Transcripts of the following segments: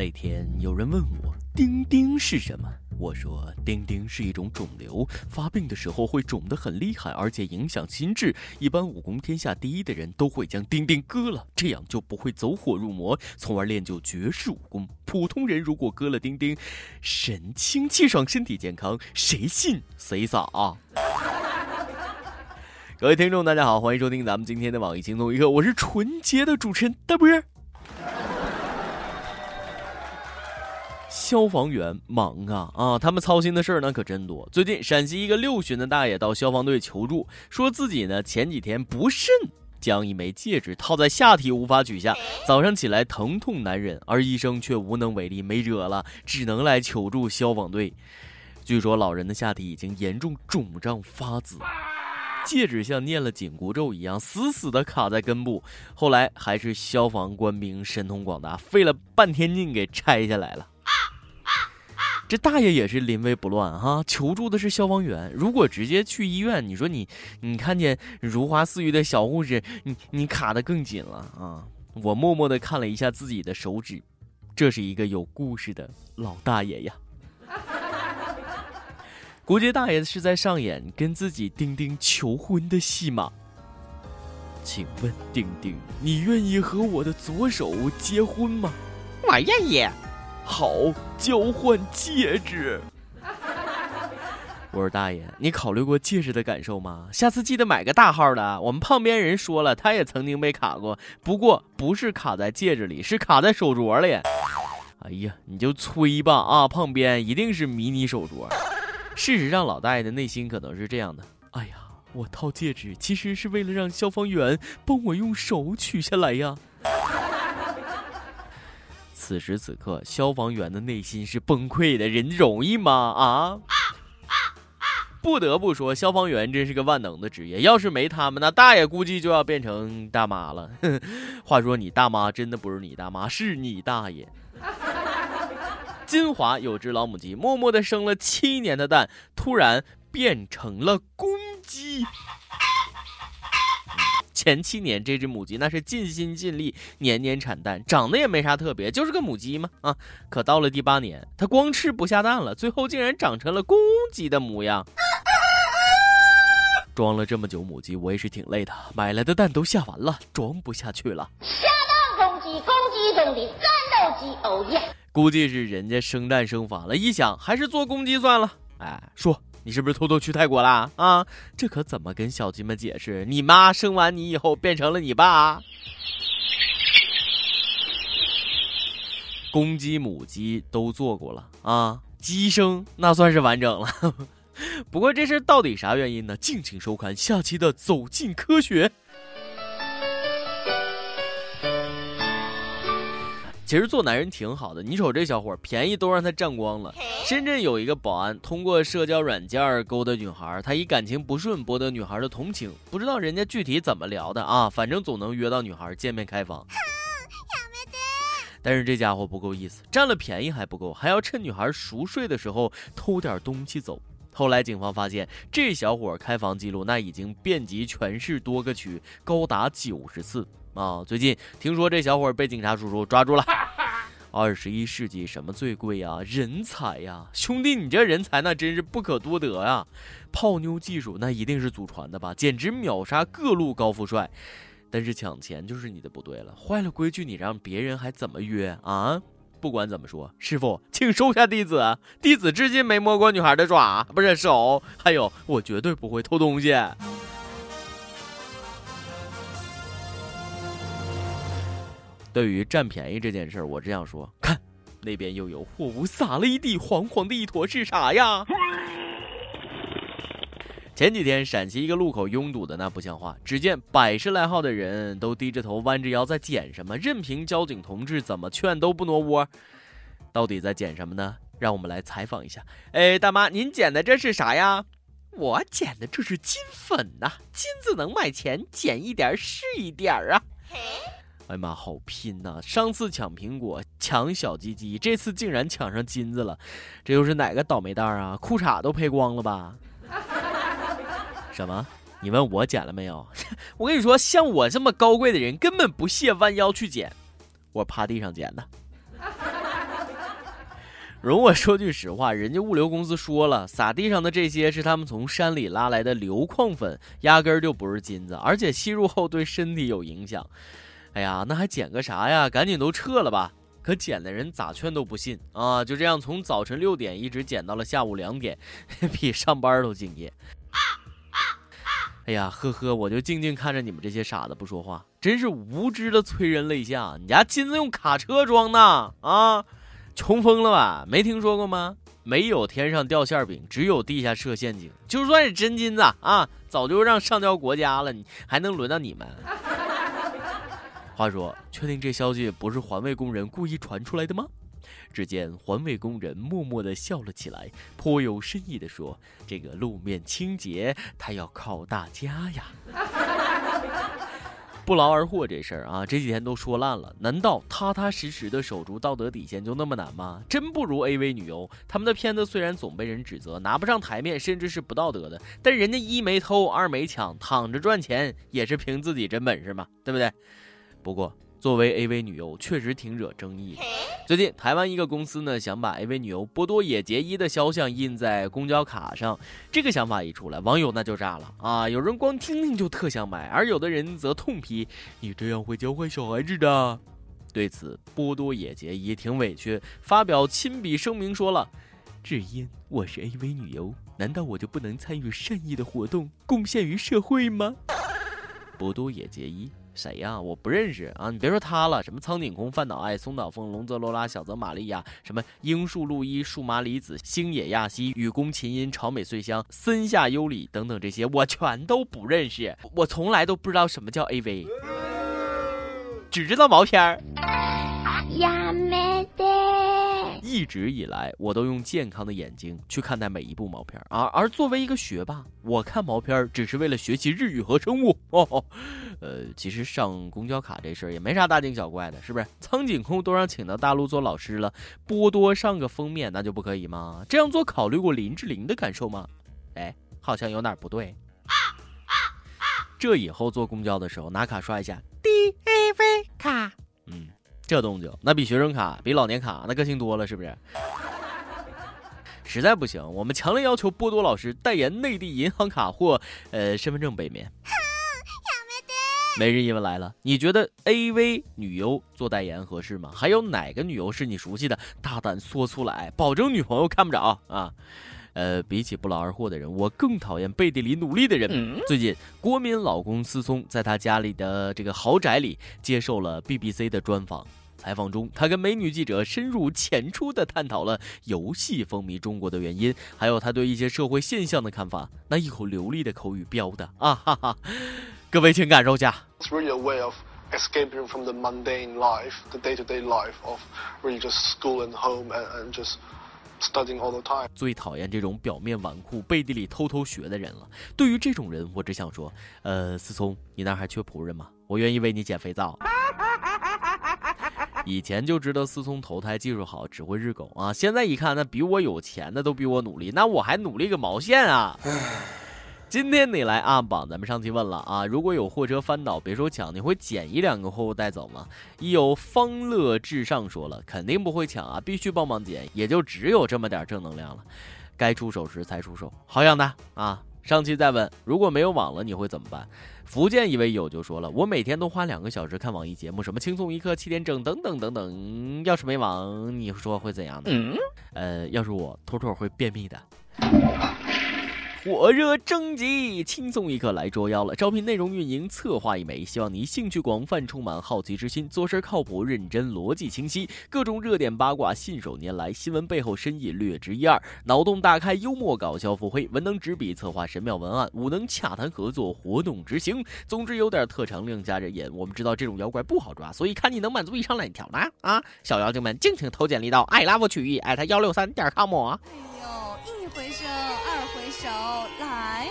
那天有人问我丁丁是什么，我说丁丁是一种肿瘤，发病的时候会肿得很厉害，而且影响心智。一般武功天下第一的人都会将丁丁割了，这样就不会走火入魔，从而练就绝世武功。普通人如果割了丁丁，神清气爽，身体健康，谁信谁傻啊！各位听众，大家好，欢迎收听咱们今天的网易轻松一刻，我是纯洁的主持人大波儿。消防员忙啊啊！他们操心的事儿呢可真多。最近陕西一个六旬的大爷到消防队求助，说自己呢前几天不慎将一枚戒指套在下体无法取下，早上起来疼痛难忍，而医生却无能为力，没辙了，只能来求助消防队。据说老人的下体已经严重肿胀发紫，戒指像念了紧箍咒一样死死的卡在根部。后来还是消防官兵神通广大，费了半天劲给拆下来了。这大爷也是临危不乱哈，求助的是消防员。如果直接去医院，你说你你看见如花似玉的小护士，你你卡的更紧了啊！我默默的看了一下自己的手指，这是一个有故事的老大爷呀。估计大爷是在上演跟自己丁丁求婚的戏码。请问丁丁，你愿意和我的左手结婚吗？我愿意。好，交换戒指。我说大爷，你考虑过戒指的感受吗？下次记得买个大号的。我们旁边人说了，他也曾经被卡过，不过不是卡在戒指里，是卡在手镯里。哎呀，你就吹吧啊！旁边一定是迷你手镯。事实上，老大爷的内心可能是这样的：哎呀，我套戒指其实是为了让消防员帮我用手取下来呀。此时此刻，消防员的内心是崩溃的。人容易吗？啊！不得不说，消防员真是个万能的职业。要是没他们，那大爷估计就要变成大妈了。话说，你大妈真的不是你大妈，是你大爷。金华有只老母鸡，默默的生了七年的蛋，突然变成了公鸡。前七年，这只母鸡那是尽心尽力，年年产蛋，长得也没啥特别，就是个母鸡嘛啊！可到了第八年，它光吃不下蛋了，最后竟然长成了公鸡的模样。装了这么久母鸡，我也是挺累的，买来的蛋都下完了，装不下去了。下蛋公鸡，公鸡中的战斗机，哦耶！估计是人家生蛋生烦了，一想还是做公鸡算了。哎，说。你是不是偷偷去泰国啦？啊，这可怎么跟小鸡们解释？你妈生完你以后变成了你爸？公鸡、母鸡都做过了啊，鸡生那算是完整了。不过这事到底啥原因呢？敬请收看下期的《走进科学》。其实做男人挺好的，你瞅这小伙，便宜都让他占光了。深圳有一个保安通过社交软件勾搭女孩，他以感情不顺博得女孩的同情，不知道人家具体怎么聊的啊，反正总能约到女孩见面开房。但是这家伙不够意思，占了便宜还不够，还要趁女孩熟睡的时候偷点东西走。后来警方发现，这小伙开房记录那已经遍及全市多个区，高达九十次。啊，最近听说这小伙被警察叔叔抓住了。二十一世纪什么最贵呀？人才呀，兄弟，你这人才那真是不可多得呀！泡妞技术那一定是祖传的吧？简直秒杀各路高富帅。但是抢钱就是你的不对了，坏了规矩，你让别人还怎么约啊？不管怎么说，师傅，请收下弟子。弟子至今没摸过女孩的爪，不是手。还有，我绝对不会偷东西。对于占便宜这件事儿，我这样说：看，那边又有货物撒了一地，黄黄的一坨是啥呀？前几天陕西一个路口拥堵的那不像话，只见百十来号的人都低着头弯着腰在捡什么，任凭交警同志怎么劝都不挪窝。到底在捡什么呢？让我们来采访一下。哎，大妈，您捡的这是啥呀？我捡的这是金粉呐，金子能卖钱，捡一点是一点啊。哎妈，好拼呐！上次抢苹果抢小鸡鸡，这次竟然抢上金子了，这又是哪个倒霉蛋啊？裤衩都赔光了吧？什么？你问我捡了没有？我跟你说，像我这么高贵的人根本不屑弯腰去捡，我趴地上捡的。容我说句实话，人家物流公司说了，撒地上的这些是他们从山里拉来的硫矿粉，压根儿就不是金子，而且吸入后对身体有影响。哎呀，那还捡个啥呀？赶紧都撤了吧！可捡的人咋劝都不信啊！就这样，从早晨六点一直捡到了下午两点，比上班都敬业。哎呀，呵呵，我就静静看着你们这些傻子不说话，真是无知的催人泪下。你家金子用卡车装的啊？穷疯了吧？没听说过吗？没有天上掉馅饼，只有地下设陷阱。就算是真金子啊，早就让上交国家了，你还能轮到你们？话说，确定这消息不是环卫工人故意传出来的吗？只见环卫工人默默地笑了起来，颇有深意地说：“这个路面清洁，他要靠大家呀。”不劳而获这事儿啊，这几天都说烂了。难道踏踏实实的守住道德底线就那么难吗？真不如 AV 女优，他们的片子虽然总被人指责拿不上台面，甚至是不道德的，但人家一没偷，二没抢，躺着赚钱也是凭自己真本事嘛，对不对？不过，作为 AV 女优，确实挺惹争议的。最近，台湾一个公司呢，想把 AV 女优波多野结衣的肖像印在公交卡上。这个想法一出来，网友那就炸了啊！有人光听听就特想买，而有的人则痛批：“你这样会教坏小孩子的。”对此，波多野结衣挺委屈，发表亲笔声明说了：“只因我是 AV 女优，难道我就不能参与善意的活动，贡献于社会吗？”波多野结衣。谁呀？我不认识啊！你别说他了，什么苍井空、范岛爱、松岛枫、龙泽罗拉、小泽玛利亚，什么樱树露一、树麻里子、星野亚希、雨宫琴音、朝美穗香、森下优里等等，这些我全都不认识。我从来都不知道什么叫 AV，只知道毛片儿。一直以来，我都用健康的眼睛去看待每一部毛片啊。而作为一个学霸，我看毛片只是为了学习日语和生物。哦，呃，其实上公交卡这事儿也没啥大惊小怪的，是不是？苍井空都让请到大陆做老师了，波多上个封面那就不可以吗？这样做考虑过林志玲的感受吗？哎，好像有哪不对。这以后坐公交的时候拿卡刷一下 D A V 卡。嗯。这动静那比学生卡、比老年卡那个性多了，是不是？实在不行，我们强烈要求波多老师代言内地银行卡或呃身份证背面。每日一问来了，你觉得 AV 女优做代言合适吗？还有哪个女优是你熟悉的？大胆说出来，保证女朋友看不着啊！呃，比起不劳而获的人，我更讨厌背地里努力的人。最近，国民老公思聪在他家里的这个豪宅里接受了 BBC 的专访。采访中，他跟美女记者深入浅出地探讨了游戏风靡中国的原因，还有他对一些社会现象的看法。那一口流利的口语标的啊哈哈，各位请感受下。It's really a way of escaping from the mundane life, the day-to-day life of really just school and home and and just studying all the time. 最讨厌这种表面纨绔、背地里偷偷学的人了。对于这种人，我只想说，呃，思聪，你那还缺仆人吗？我愿意为你捡肥皂。以前就知道思聪投胎技术好，只会日狗啊！现在一看，那比我有钱的都比我努力，那我还努力个毛线啊！今天你来暗榜，咱们上期问了啊，如果有货车翻倒，别说抢，你会捡一两个货物带走吗？一有方乐至上说了，肯定不会抢啊，必须帮忙捡，也就只有这么点正能量了，该出手时才出手，好样的啊！上期再问，如果没有网了，你会怎么办？福建一位友就说了，我每天都花两个小时看网易节目，什么轻松一刻、七点整等等等等。要是没网，你说会怎样呢？呃，要是我，妥妥会便秘的。火热征集，轻松一刻来捉妖了。招聘内容运营策划一枚，希望你兴趣广泛，充满好奇之心，做事靠谱认真，逻辑清晰，各种热点八卦信手拈来，新闻背后深意略知一二，脑洞大开，幽默搞笑腹黑，文能执笔策划神妙文案，武能洽谈合作，活动执行。总之有点特长，另加人眼。我们知道这种妖怪不好抓，所以看你能满足以上哪条呢？啊，小妖精们，敬请投简历到爱拉夫曲艺艾特幺六三点 com。回首，二回首，来。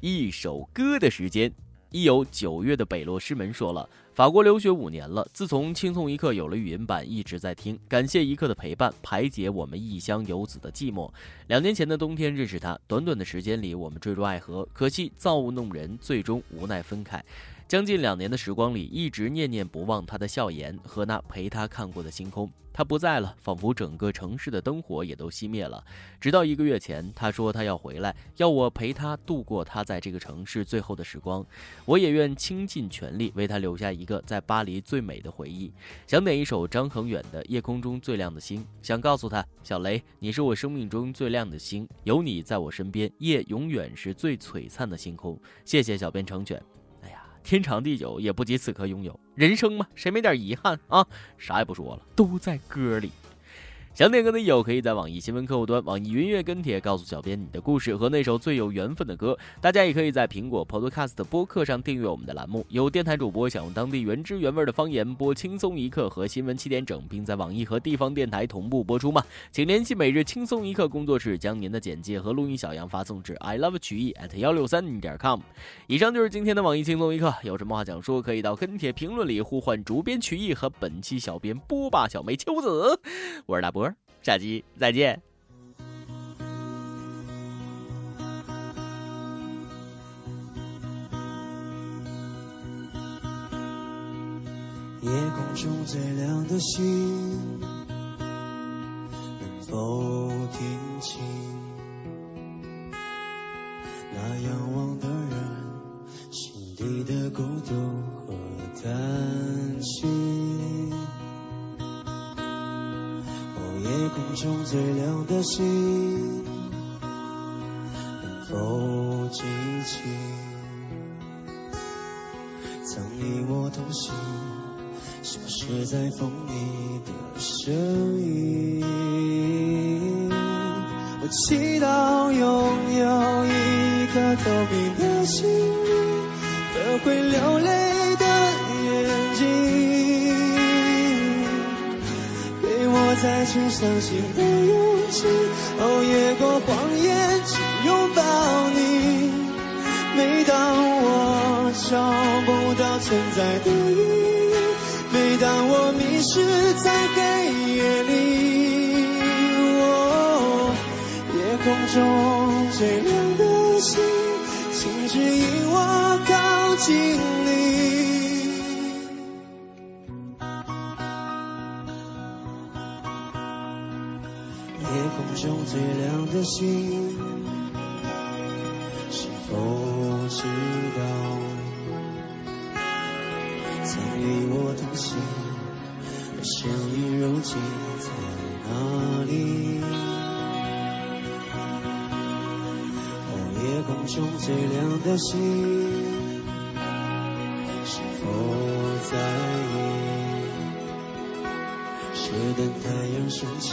一首歌的时间，一有九月的北洛师门说了，法国留学五年了，自从轻松一刻有了语音版，一直在听，感谢一刻的陪伴，排解我们异乡游子的寂寞。两年前的冬天认识他，短短的时间里，我们坠入爱河，可惜造物弄人，最终无奈分开。将近两年的时光里，一直念念不忘他的笑颜和那陪他看过的星空。他不在了，仿佛整个城市的灯火也都熄灭了。直到一个月前，他说他要回来，要我陪他度过他在这个城市最后的时光。我也愿倾尽全力为他留下一个在巴黎最美的回忆。想点一首张恒远的《夜空中最亮的星》，想告诉他，小雷，你是我生命中最亮的星，有你在我身边，夜永远是最璀璨的星空。谢谢小编成全。天长地久也不及此刻拥有，人生嘛，谁没点遗憾啊？啥也不说了，都在歌里。想点歌的友可以在网易新闻客户端、网易云音乐跟帖告诉小编你的故事和那首最有缘分的歌。大家也可以在苹果 Podcast 播客上订阅我们的栏目。有电台主播想用当地原汁原味的方言播轻松一刻和新闻七点整，并在网易和地方电台同步播出吗？请联系每日轻松一刻工作室，将您的简介和录音小样发送至 i love 曲艺 at 幺六三点 com。以上就是今天的网易轻松一刻，有什么话想说，可以到跟帖评论里呼唤主编曲艺和本期小编波霸小梅秋子。我是大波。下期再见。夜空中最亮的星，最亮的星，能否记起曾与我同行、消失在风里的身影？我祈祷拥有一颗透明的心灵和会流泪再去相信的勇气，哦，越过谎言去拥抱你。每当我找不到存在的意义，每当我迷失在黑夜里，哦，夜空中最亮的星，请指引我靠近你。最亮的星，是否知道曾与我同行的相遇如今在哪里？哦，夜空中最亮的星，是否在意？是等太阳升起？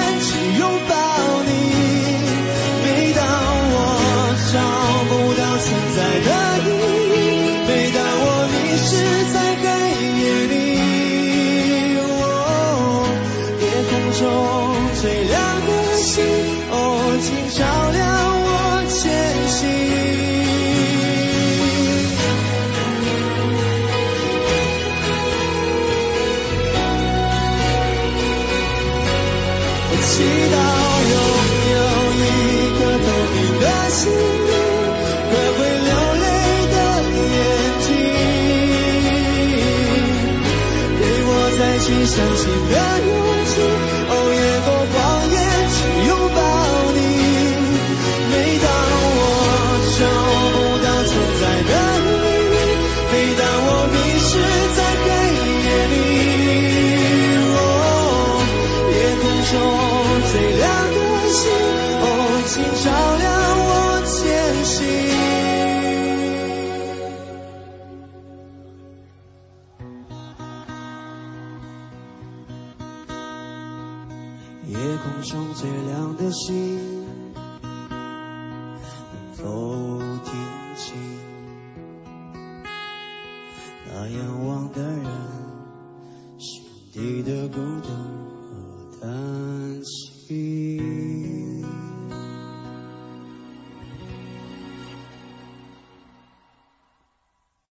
中最亮的星，哦，请照相信的勇气。夜空中最亮的星，